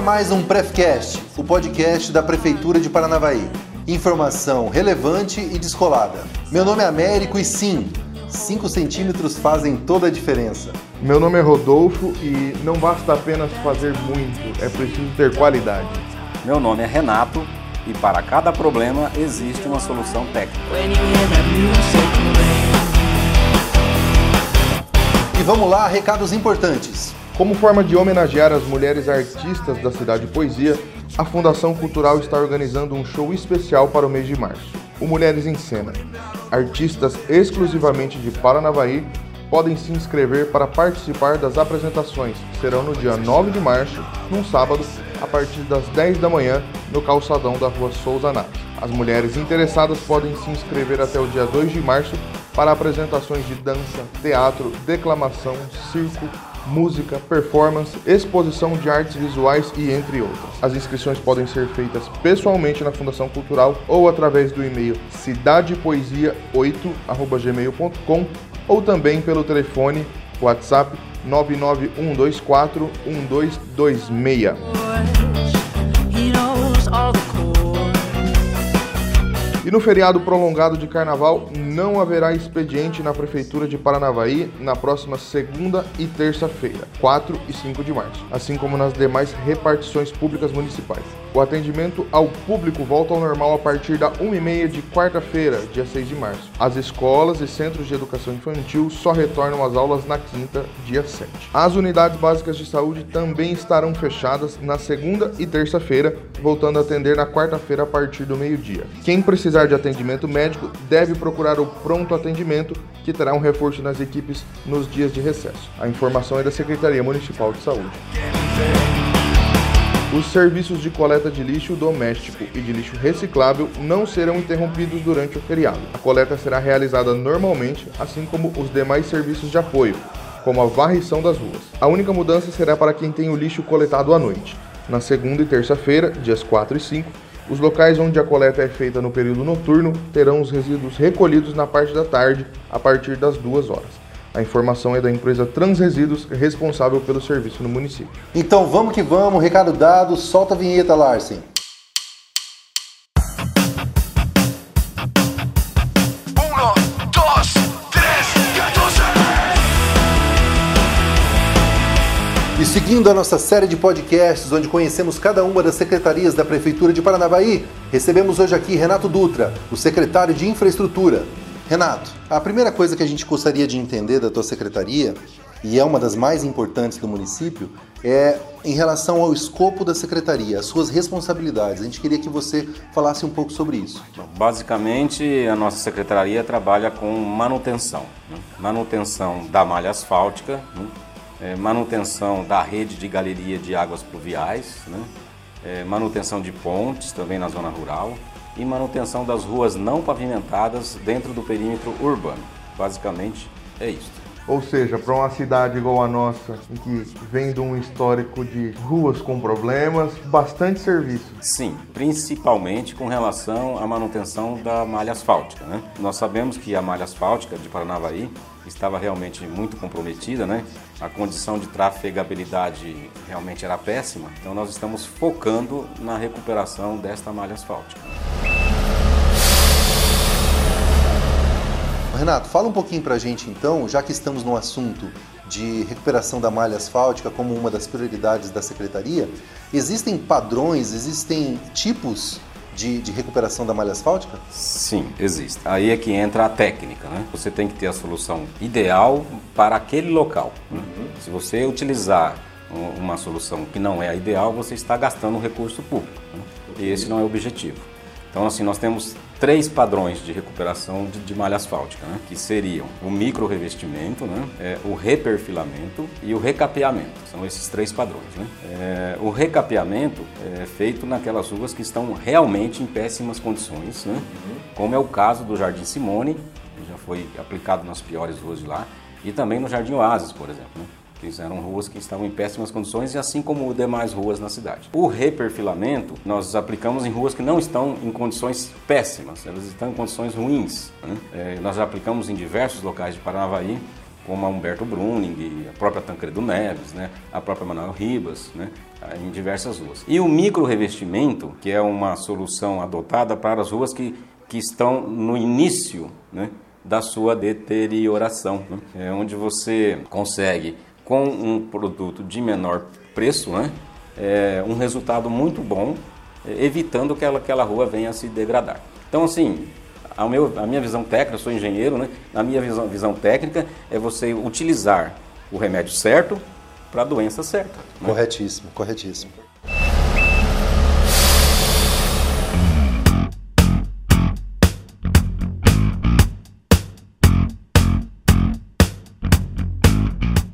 A mais um Prefcast, o podcast da Prefeitura de Paranavaí. Informação relevante e descolada. Meu nome é Américo e sim, 5 centímetros fazem toda a diferença. Meu nome é Rodolfo e não basta apenas fazer muito, é preciso ter qualidade. Meu nome é Renato e para cada problema existe uma solução técnica. E vamos lá, recados importantes. Como forma de homenagear as mulheres artistas da cidade de Poesia, a Fundação Cultural está organizando um show especial para o mês de março. O Mulheres em Cena. Artistas exclusivamente de Paranavaí podem se inscrever para participar das apresentações, que serão no dia 9 de março, num sábado, a partir das 10 da manhã, no calçadão da rua Souza Naves. As mulheres interessadas podem se inscrever até o dia 2 de março para apresentações de dança, teatro, declamação, circo, música, performance, exposição de artes visuais e entre outras. As inscrições podem ser feitas pessoalmente na Fundação Cultural ou através do e-mail cidadepoesia8@gmail.com ou também pelo telefone WhatsApp 99124 1226. E no feriado prolongado de carnaval, não haverá expediente na Prefeitura de Paranavaí na próxima segunda e terça-feira, 4 e 5 de março, assim como nas demais repartições públicas municipais. O atendimento ao público volta ao normal a partir da 1h30 de quarta-feira, dia 6 de março. As escolas e centros de educação infantil só retornam às aulas na quinta, dia 7. As unidades básicas de saúde também estarão fechadas na segunda e terça-feira, voltando a atender na quarta-feira a partir do meio-dia. Quem precisar de atendimento médico deve procurar o pronto atendimento, que terá um reforço nas equipes nos dias de recesso. A informação é da Secretaria Municipal de Saúde. Os serviços de coleta de lixo doméstico e de lixo reciclável não serão interrompidos durante o feriado. A coleta será realizada normalmente, assim como os demais serviços de apoio, como a varrição das ruas. A única mudança será para quem tem o lixo coletado à noite. Na segunda e terça-feira, dias 4 e 5, os locais onde a coleta é feita no período noturno terão os resíduos recolhidos na parte da tarde, a partir das 2 horas. A informação é da empresa Transresíduos, responsável pelo serviço no município. Então vamos que vamos, recado dado, solta a vinheta, Larsen. Seguindo a nossa série de podcasts, onde conhecemos cada uma das secretarias da Prefeitura de Paranavaí, recebemos hoje aqui Renato Dutra, o secretário de Infraestrutura. Renato, a primeira coisa que a gente gostaria de entender da tua secretaria, e é uma das mais importantes do município, é em relação ao escopo da secretaria, as suas responsabilidades. A gente queria que você falasse um pouco sobre isso. Basicamente, a nossa secretaria trabalha com manutenção. Né? Manutenção da malha asfáltica, né? É, manutenção da rede de galeria de águas pluviais, né? é, manutenção de pontes também na zona rural e manutenção das ruas não pavimentadas dentro do perímetro urbano. Basicamente é isso. Ou seja, para uma cidade igual a nossa, em que vem de um histórico de ruas com problemas, bastante serviço. Sim, principalmente com relação à manutenção da malha asfáltica. Né? Nós sabemos que a malha asfáltica de Paranavaí estava realmente muito comprometida, né? A condição de trafegabilidade realmente era péssima, então nós estamos focando na recuperação desta malha asfáltica. Renato, fala um pouquinho pra gente então, já que estamos no assunto de recuperação da malha asfáltica como uma das prioridades da secretaria, existem padrões, existem tipos de, de, recuperação da malha asfáltica? Sim, existe. Aí é que entra a técnica, né? Você tem que ter a solução ideal para aquele local. Né? Uhum. Se você utilizar uma solução que não é a ideal, você está gastando um recurso público. Né? E esse não é o objetivo. Então, assim, nós temos três padrões de recuperação de, de malha asfáltica, né? que seriam o micro revestimento, né? É, o reperfilamento e o recapeamento. São esses três padrões. Né? É, o recapeamento é feito naquelas ruas que estão realmente em péssimas condições, né? Uhum. como é o caso do Jardim Simone, que já foi aplicado nas piores ruas de lá, e também no Jardim Oasis, por exemplo. Né? Que eram ruas que estavam em péssimas condições, e assim como demais ruas na cidade. O reperfilamento nós aplicamos em ruas que não estão em condições péssimas, elas estão em condições ruins. Né? É, nós aplicamos em diversos locais de Paranavaí, como a Humberto Bruning, a própria Tancredo Neves, né? a própria Manuel Ribas, né? em diversas ruas. E o micro revestimento, que é uma solução adotada para as ruas que, que estão no início né, da sua deterioração, né? é onde você consegue, com um produto de menor preço, né, é, um resultado muito bom, evitando que aquela, rua venha a se degradar. Então, assim, a, meu, a minha visão técnica, eu sou engenheiro, né? A minha visão, visão técnica é você utilizar o remédio certo para a doença certa. Né? Corretíssimo, corretíssimo.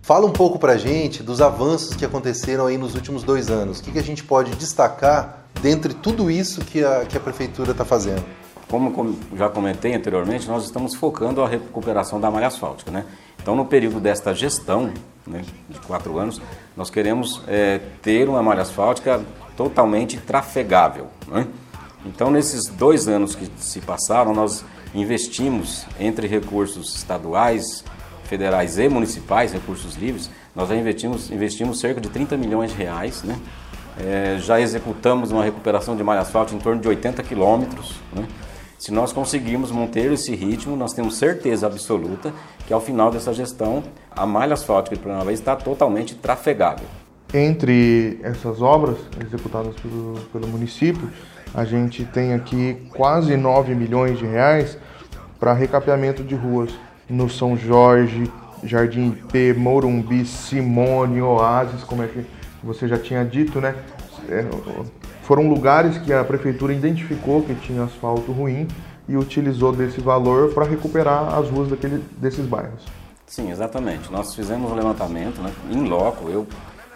Fala um pouco para a gente dos avanços que aconteceram aí nos últimos dois anos. O que, que a gente pode destacar dentre tudo isso que a, que a prefeitura está fazendo? Como, como, já comentei anteriormente, nós estamos focando a recuperação da malha asfáltica. Né? Então, no período desta gestão, né, de quatro anos, nós queremos é, ter uma malha asfáltica totalmente trafegável. Né? Então, nesses dois anos que se passaram, nós investimos entre recursos estaduais, federais e municipais, recursos livres, nós já investimos, investimos cerca de 30 milhões de reais, né? É, já executamos uma recuperação de malha asfáltica em torno de 80 quilômetros. Né? Se nós conseguirmos manter esse ritmo, nós temos certeza absoluta que ao final dessa gestão a malha asfáltica de Paranavaí está totalmente trafegável. Entre essas obras executadas pelo, pelo município, a gente tem aqui quase 9 milhões de reais para recapeamento de ruas no São Jorge, Jardim IP, Morumbi, Simone, Oasis, como é que você já tinha dito, né? É, foram lugares que a prefeitura identificou que tinha asfalto ruim e utilizou desse valor para recuperar as ruas daquele, desses bairros. Sim, exatamente. Nós fizemos um levantamento né, em loco. Eu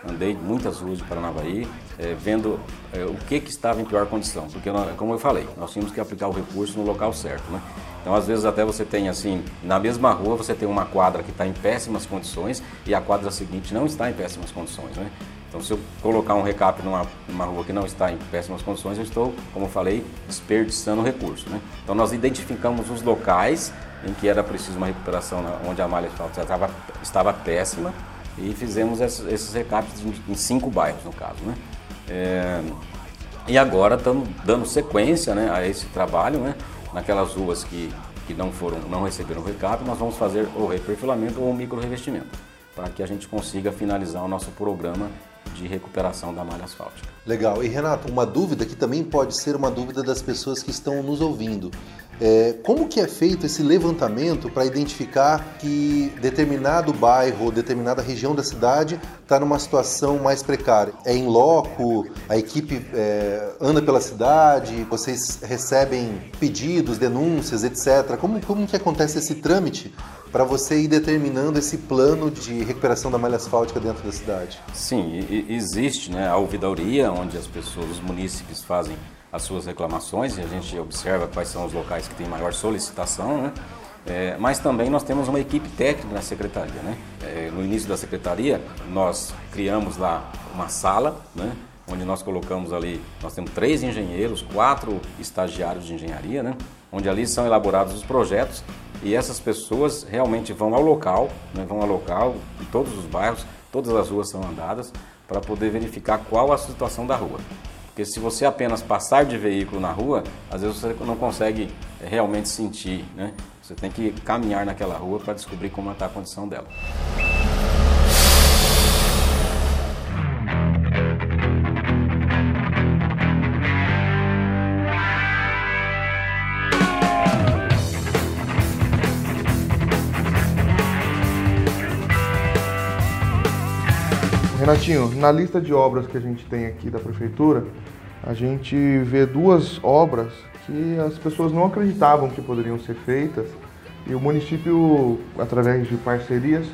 andei muitas ruas de Paranavaí, é, vendo é, o que, que estava em pior condição. Porque, como eu falei, nós tínhamos que aplicar o recurso no local certo. Né? Então, às vezes, até você tem assim, na mesma rua, você tem uma quadra que está em péssimas condições e a quadra seguinte não está em péssimas condições. Né? Então, se eu colocar um recap numa, numa rua que não está em péssimas condições, eu estou, como falei, desperdiçando recurso. Né? Então, nós identificamos os locais em que era preciso uma recuperação, onde a malha estava, estava péssima, e fizemos esses, recaps em, cinco bairros, no caso. Né? É, e agora estamos dando sequência né, a esse trabalho, né? Naquelas ruas que, que não, foram, não receberam recap, nós vamos fazer o reperfilamento ou o micro revestimento, para que a gente consiga finalizar o nosso programa de recuperação da malha asfáltica. Legal. E Renato, uma dúvida que também pode ser uma dúvida das pessoas que estão nos ouvindo. É, como que é feito esse levantamento para identificar que determinado bairro ou determinada região da cidade está numa situação mais precária? É em loco? A equipe é, anda pela cidade? Vocês recebem pedidos, denúncias, etc. Como, como que acontece esse trâmite para você ir determinando esse plano de recuperação da malha asfáltica dentro da cidade? Sim, existe né, a ouvidoria, onde as pessoas, os munícipes fazem as suas reclamações e a gente observa quais são os locais que têm maior solicitação, né? É, mas também nós temos uma equipe técnica na secretaria. Né? É, no início da secretaria, nós criamos lá uma sala, né? onde nós colocamos ali, nós temos três engenheiros, quatro estagiários de engenharia, né? onde ali são elaborados os projetos e essas pessoas realmente vão ao local, né? vão ao local, em todos os bairros, todas as ruas são andadas, para poder verificar qual a situação da rua. Porque se você apenas passar de veículo na rua, às vezes você não consegue eh, realmente sentir, né? Você tem que caminhar naquela rua para descobrir como está a condição dela. Renatinho, na lista de obras que a gente tem aqui da prefeitura, a gente vê duas obras que as pessoas não acreditavam que poderiam ser feitas e o município, através de parcerias,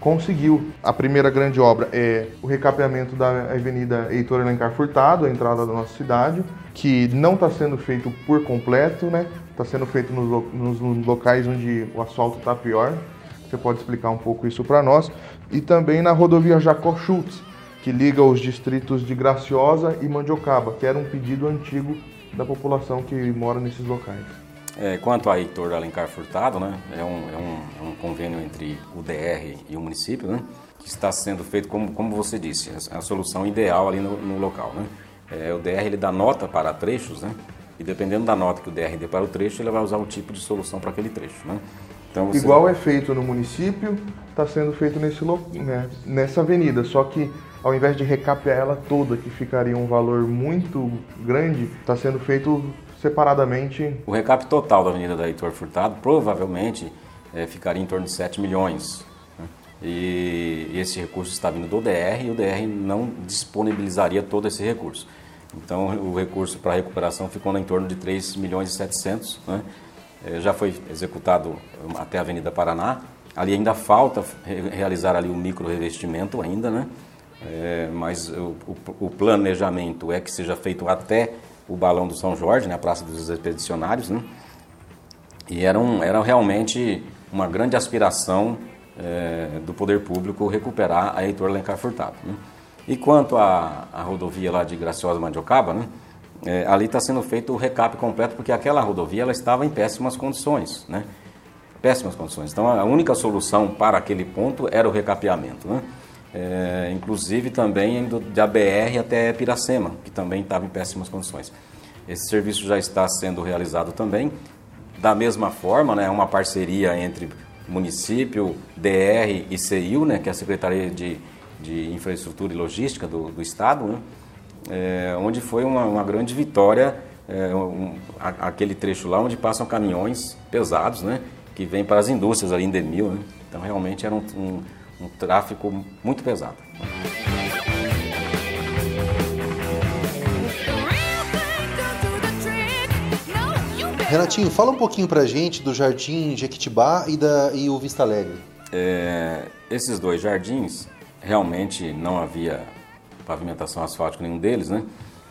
conseguiu. A primeira grande obra é o recapeamento da Avenida Heitor Alencar Furtado, a entrada da nossa cidade, que não está sendo feito por completo, né? Está sendo feito nos, nos locais onde o asfalto está pior. Você pode explicar um pouco isso para nós? E também na rodovia Jacó Schultz, que liga os distritos de Graciosa e Mandiocaba, que era um pedido antigo da população que mora nesses locais. É, quanto a Heitor Alencar Furtado, né, é um, é um, é um convênio entre o DR e o município, né? que está sendo feito, como, como você disse, a solução ideal ali no, no local. Né? É, o DR ele dá nota para trechos, né? e dependendo da nota que o DR dê para o trecho, ele vai usar o tipo de solução para aquele trecho. Né? Então. Igual é feito no município, está sendo feito nesse, né, nessa avenida, só que ao invés de recapear ela toda, que ficaria um valor muito grande, está sendo feito separadamente. O recap total da Avenida da Heitor Furtado provavelmente é, ficaria em torno de 7 milhões. Né? E, esse recurso está vindo do DR e o DR não disponibilizaria todo esse recurso. Então o recurso para recuperação ficou em torno de 3 milhões e 700, né? é, já foi executado até a Avenida Paraná. Ali ainda falta realizar ali o micro revestimento ainda, né? É, mas o, o, planejamento é que seja feito até o Balão do São Jorge, né, a Praça dos Expedicionários, né? E era, um, era realmente uma grande aspiração é, do poder público recuperar a Heitor Lencar Furtado. Né? E quanto à, à rodovia lá de Graciosa Mandiocaba, né? É, ali está sendo feito o recap completo, porque aquela rodovia ela estava em péssimas condições, né? Péssimas condições. Então a única solução para aquele ponto era o recapeamento, né? É, inclusive também indo da BR até Piracema, que também estava em péssimas condições. Esse serviço já está sendo realizado também. Da mesma forma, né, uma parceria entre município, DR e CIU, né, que é a Secretaria de, de Infraestrutura e Logística do, do Estado, né, é, onde foi uma, uma grande vitória é, um, a, aquele trecho lá onde passam caminhões pesados, né, que vêm para as indústrias ali em Demil. Né, então realmente era um, um um tráfego muito pesado. Renatinho, fala um pouquinho pra gente do Jardim Jequitibá e, da, e o Vista Alegre. É, esses dois jardins, realmente não havia pavimentação asfáltica nenhum deles, né?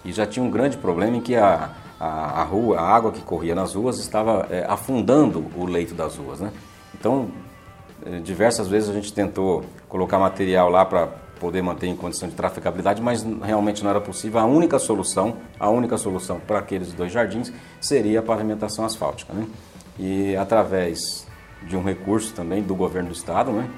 E já tinha um grande problema em que a, a, a rua, a água que corria nas ruas estava é, afundando o leito das ruas, né? Então, diversas vezes a gente tentou colocar material lá para poder manter em condição de traficabilidade, mas realmente não era possível. A única solução, a única solução para aqueles dois jardins seria a pavimentação asfáltica, né? E através de um recurso também do governo do estado, né?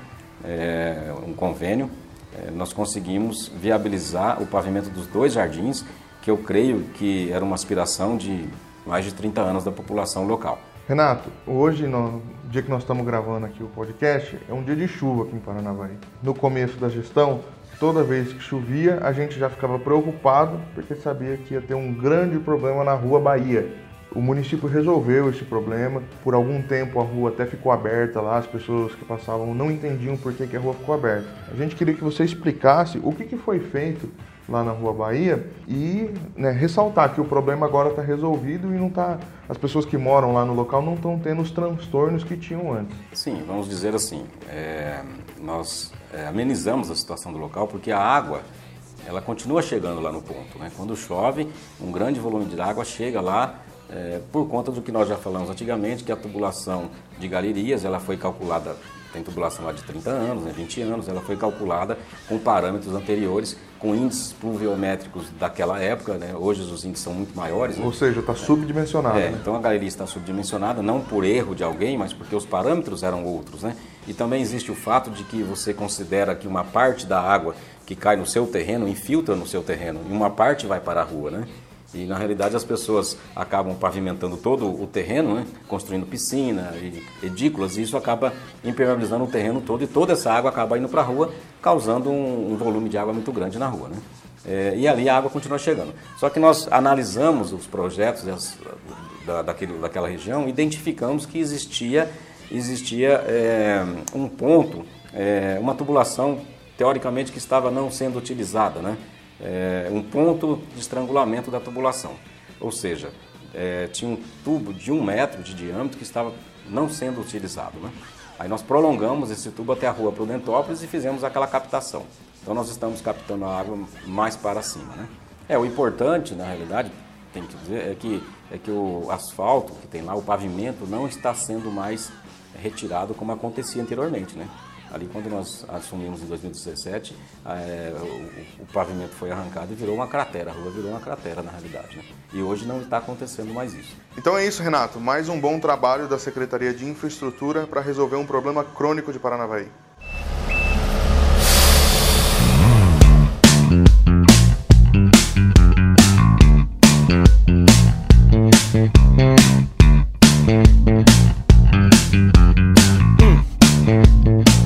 É, um convênio, é, nós conseguimos viabilizar o pavimento dos dois jardins, que eu creio que era uma aspiração de mais de 30 anos da população local. Renato, hoje, no dia que nós estamos gravando aqui o podcast, é um dia de chuva aqui em Paranavaí. No começo da gestão, toda vez que chovia, a gente já ficava preocupado porque sabia que ia ter um grande problema na Rua Bahia. O município resolveu esse problema. Por algum tempo a rua até ficou aberta lá, as pessoas que passavam não entendiam por que, a rua ficou aberta. A gente queria que você explicasse o que foi feito lá na Rua Bahia e né, ressaltar que o problema agora está resolvido e não tá, as pessoas que moram lá no local não estão tendo os transtornos que tinham antes. Sim, vamos dizer assim, é, nós é, amenizamos a situação do local porque a água ela continua chegando lá no ponto. Né? Quando chove, um grande volume de água chega lá é, por conta do que nós já falamos antigamente, que a tubulação de galerias ela foi calculada tem tubulação lá de 30 anos, né, 20 anos, ela foi calculada com parâmetros anteriores, com índices pluviométricos daquela época, né, hoje os índices são muito maiores. Né? Ou seja, está subdimensionada. É, né? Então a galeria está subdimensionada, não por erro de alguém, mas porque os parâmetros eram outros. Né? E também existe o fato de que você considera que uma parte da água que cai no seu terreno infiltra no seu terreno e uma parte vai para a rua. Né? E na realidade as pessoas acabam pavimentando todo o terreno, né? construindo piscina, edículas, e isso acaba impermeabilizando o terreno todo e toda essa água acaba indo para a rua, causando um, um, volume de água muito grande na rua. Né? É, e ali a água continua chegando. Só que nós analisamos os projetos as, da, daquele, daquela região, identificamos que existia, existia é, um ponto, é, uma tubulação teoricamente que estava não sendo utilizada, né? É, um ponto de estrangulamento da tubulação. Ou seja, é, tinha um tubo de um metro de diâmetro que estava não sendo utilizado. Né? Aí nós prolongamos esse tubo até a rua Prudentópolis e fizemos aquela captação. Então nós estamos captando a água mais para cima. Né? É, o importante, na realidade, tem que dizer, é que, é que o asfalto que tem lá, o pavimento, não está sendo mais retirado como acontecia anteriormente. Né? Ali, quando nós assumimos em 2017, é, o, o, pavimento foi arrancado e virou uma cratera, a rua virou uma cratera na realidade. Né? E hoje não está acontecendo mais isso. Então é isso, Renato. Mais um bom trabalho da Secretaria de Infraestrutura para resolver um problema crônico de Paranavaí.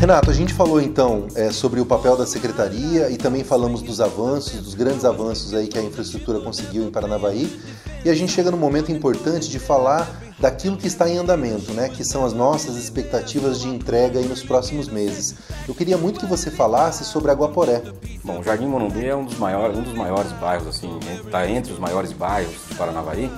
Renato, a gente falou então é, sobre o papel da secretaria e também falamos dos avanços, dos grandes avanços aí que a infraestrutura conseguiu em Paranavaí. E a gente chega no momento importante de falar daquilo que está em andamento, né? Que são as nossas expectativas de entrega nos próximos meses. Eu queria muito que você falasse sobre Aguaporé. Bom, o Jardim Morumbi é um dos maiores, um dos maiores bairros, assim, está entre os maiores bairros de Paranavaí.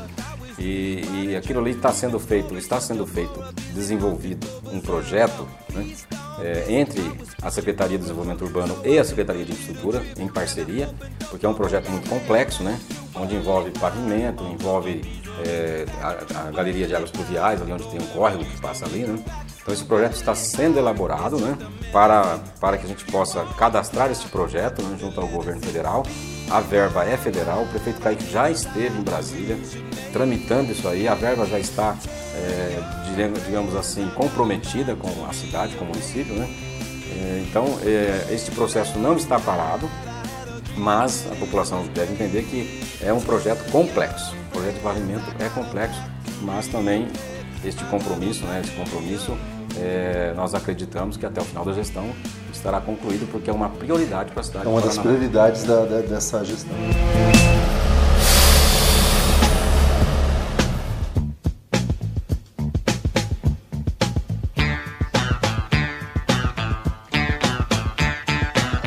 E, e aquilo ali está sendo feito, está sendo feito, desenvolvido um projeto né, é, entre a Secretaria de Desenvolvimento Urbano e a Secretaria de Infraestrutura, em parceria, porque é um projeto muito complexo, né, onde envolve pavimento, envolve é, a, a, galeria de águas pluviais, ali onde tem um córrego que passa ali. Né. Então esse projeto está sendo elaborado né, para, para que a gente possa cadastrar este projeto né, junto ao governo federal a verba é federal, o prefeito Kaique já esteve em Brasília tramitando isso aí, a verba já está, é, digamos assim, comprometida com a cidade, com o município, né? É, então, é, este processo não está parado, mas a população deve entender que é um projeto complexo. O projeto de pavimento é complexo, mas também este compromisso, né, esse compromisso, é, nós acreditamos que até o final da gestão estará concluído porque é uma prioridade para a cidade. É uma das prioridades da, da, dessa gestão.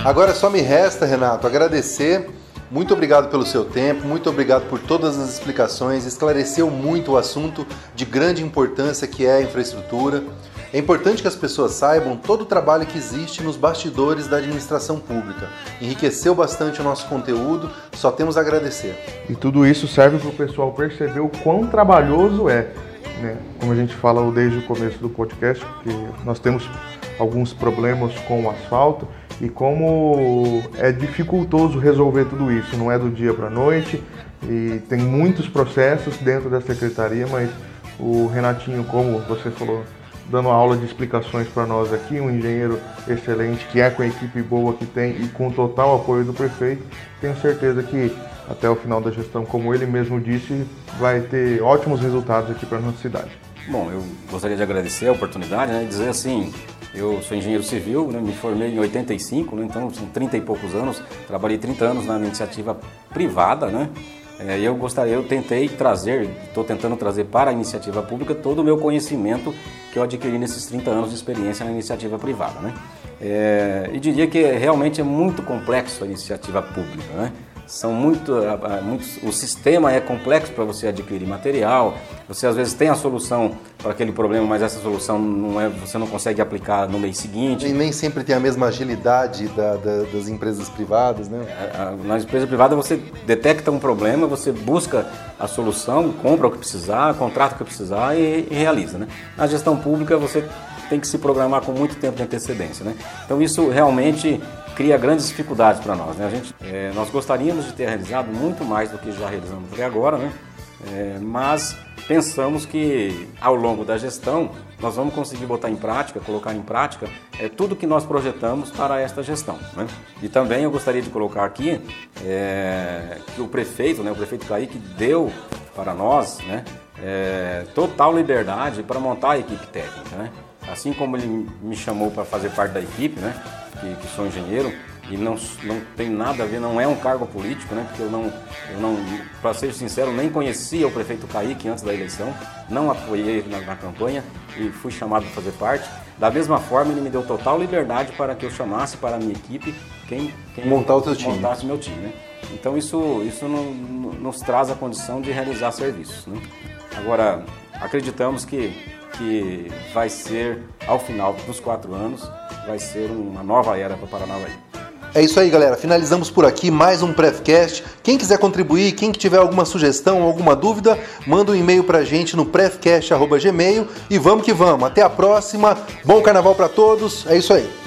Agora só me resta, Renato, agradecer. Muito obrigado pelo seu tempo, muito obrigado por todas as explicações, esclareceu muito o assunto de grande importância que é a infraestrutura. É importante que as pessoas saibam todo o trabalho que existe nos bastidores da administração pública. Enriqueceu bastante o nosso conteúdo, só temos a agradecer. E tudo isso serve para o pessoal perceber o quão trabalhoso é. Né? Como a gente fala desde o começo do podcast, que nós temos alguns problemas com o asfalto e como é dificultoso resolver tudo isso. Não é do dia para a noite e tem muitos processos dentro da secretaria, mas o Renatinho, como você falou, dando aula de explicações para nós aqui, um engenheiro excelente que é com a equipe boa que tem e com total apoio do prefeito. Tenho certeza que até o final da gestão, como ele mesmo disse, vai ter ótimos resultados aqui para a nossa cidade. Bom, eu gostaria de agradecer a oportunidade, né, dizer assim, eu sou engenheiro civil, né, me formei em 85, né, então são 30 e poucos anos, trabalhei 30 anos na iniciativa privada, né, é, eu gostaria, eu tentei trazer, estou tentando trazer para a iniciativa pública todo o meu conhecimento que eu adquiri nesses 30 anos de experiência na iniciativa privada. Né? É, e diria que realmente é muito complexo a iniciativa pública. Né? São muito, muito o sistema é complexo para você adquirir material. Você às vezes tem a solução para aquele problema, mas essa solução não é, você não consegue aplicar no mês seguinte. E nem sempre tem a mesma agilidade da, da, das empresas privadas, né? É, na empresa privada você detecta um problema, você busca a solução, compra o que precisar, contrata o que precisar e, e realiza, né? Na gestão pública você tem que se programar com muito tempo de antecedência, né? Então isso realmente cria grandes dificuldades para nós. Né? A gente, é, nós gostaríamos de ter realizado muito mais do que já realizamos até agora, né? É, mas pensamos que ao longo da gestão nós vamos conseguir botar em prática, colocar em prática é, tudo que nós projetamos para esta gestão. Né? E também eu gostaria de colocar aqui é, que o prefeito, né, o prefeito Kaique, deu para nós né, é, total liberdade para montar a equipe técnica. Né? Assim como ele me chamou para fazer parte da equipe, né? que, que sou engenheiro, e não, não tem nada a ver, não é um cargo político, né? Porque eu não, eu não para ser sincero, nem conhecia o prefeito Kaique antes da eleição, não apoiei ele na, na, campanha e fui chamado para fazer parte. Da mesma forma, ele me deu total liberdade para que eu chamasse para a minha equipe quem, quem montar o time. montasse meu time, né? Então isso, isso não, nos traz a condição de realizar serviços, né? Agora, acreditamos que, que vai ser, ao final dos quatro anos, vai ser uma nova era para Paranavaí. É isso aí, galera. Finalizamos por aqui mais um Prefcast. Quem quiser contribuir, quem tiver alguma sugestão, alguma dúvida, manda um e-mail pra gente no prefcast.gmail e vamos que vamos. Até a próxima. Bom carnaval para todos. É isso aí.